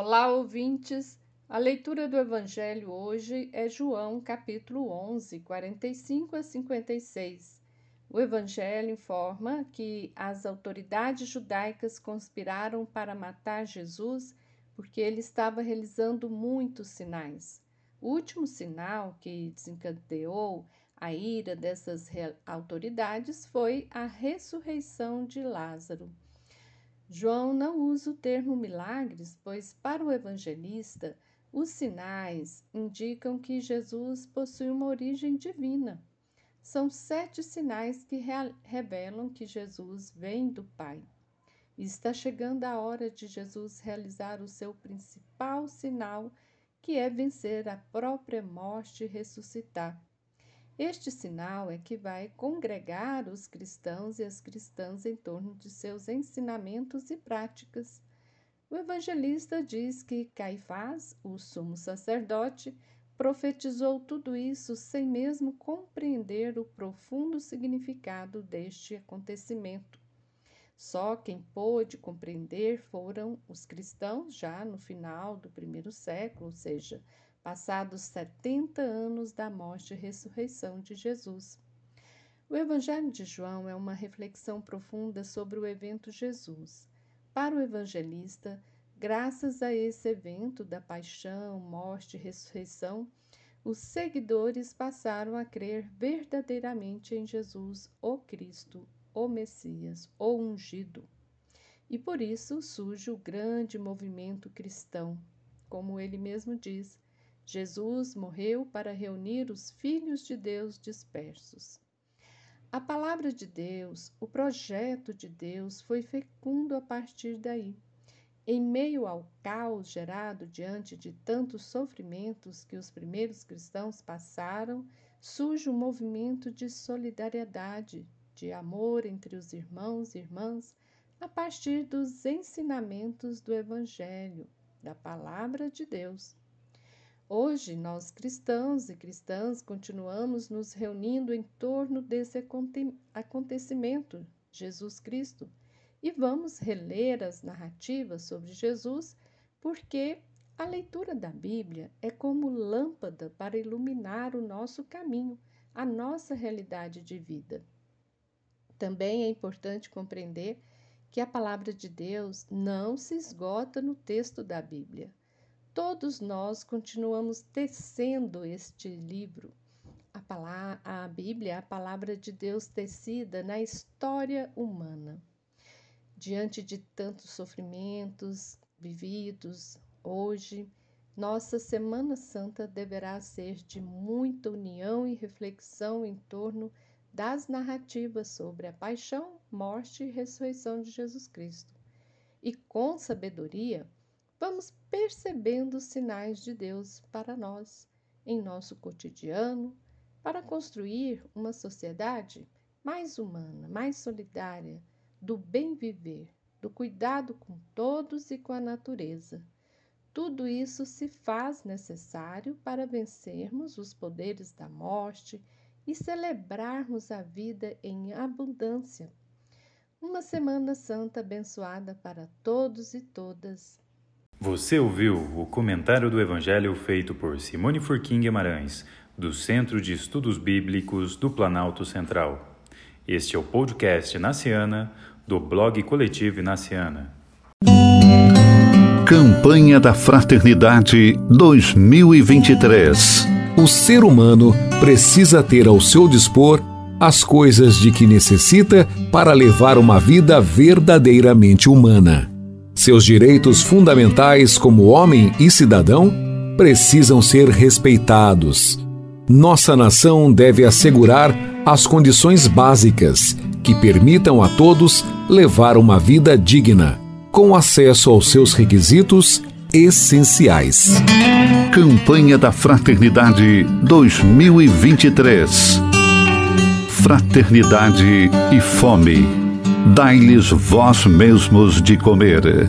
Olá, ouvintes! A leitura do Evangelho hoje é João, capítulo 11, 45 a 56. O Evangelho informa que as autoridades judaicas conspiraram para matar Jesus porque ele estava realizando muitos sinais. O último sinal que desencadeou a ira dessas autoridades foi a ressurreição de Lázaro. João não usa o termo milagres, pois para o evangelista os sinais indicam que Jesus possui uma origem divina. São sete sinais que revelam que Jesus vem do Pai. Está chegando a hora de Jesus realizar o seu principal sinal, que é vencer a própria morte e ressuscitar. Este sinal é que vai congregar os cristãos e as cristãs em torno de seus ensinamentos e práticas. O evangelista diz que Caifás, o sumo sacerdote, profetizou tudo isso sem mesmo compreender o profundo significado deste acontecimento. Só quem pôde compreender foram os cristãos já no final do primeiro século, ou seja, passados 70 anos da morte e ressurreição de Jesus. O Evangelho de João é uma reflexão profunda sobre o evento Jesus. Para o evangelista, graças a esse evento da paixão, morte e ressurreição, os seguidores passaram a crer verdadeiramente em Jesus, o Cristo, o Messias, o ungido. E por isso surge o grande movimento cristão. Como ele mesmo diz, Jesus morreu para reunir os filhos de Deus dispersos. A palavra de Deus, o projeto de Deus foi fecundo a partir daí. Em meio ao caos gerado diante de tantos sofrimentos que os primeiros cristãos passaram, surge um movimento de solidariedade, de amor entre os irmãos e irmãs, a partir dos ensinamentos do Evangelho, da Palavra de Deus. Hoje, nós cristãos e cristãs continuamos nos reunindo em torno desse acontecimento, Jesus Cristo, e vamos reler as narrativas sobre Jesus, porque a leitura da Bíblia é como lâmpada para iluminar o nosso caminho, a nossa realidade de vida. Também é importante compreender que a palavra de Deus não se esgota no texto da Bíblia todos nós continuamos tecendo este livro. A, palavra, a Bíblia é a palavra de Deus tecida na história humana. Diante de tantos sofrimentos vividos hoje, nossa Semana Santa deverá ser de muita união e reflexão em torno das narrativas sobre a paixão, morte e ressurreição de Jesus Cristo. E com sabedoria, vamos percebendo os sinais de Deus para nós, em nosso cotidiano, para construir uma sociedade mais humana, mais solidária, do bem viver, do cuidado com todos e com a natureza. Tudo isso se faz necessário para vencermos os poderes da morte e celebrarmos a vida em abundância. Uma Semana Santa abençoada para todos e todas. Você ouviu o comentário do Evangelho feito por Simone Furquim Guimarães, do Centro de Estudos Bíblicos do Planalto Central. Este é o podcast Naciana, do blog Coletivo Naciana. Campanha da Fraternidade 2023 O ser humano precisa ter ao seu dispor as coisas de que necessita para levar uma vida verdadeiramente humana. Seus direitos fundamentais como homem e cidadão precisam ser respeitados. Nossa nação deve assegurar as condições básicas que permitam a todos levar uma vida digna, com acesso aos seus requisitos essenciais. Campanha da Fraternidade 2023 Fraternidade e Fome. Dai-lhes vós mesmos de comer.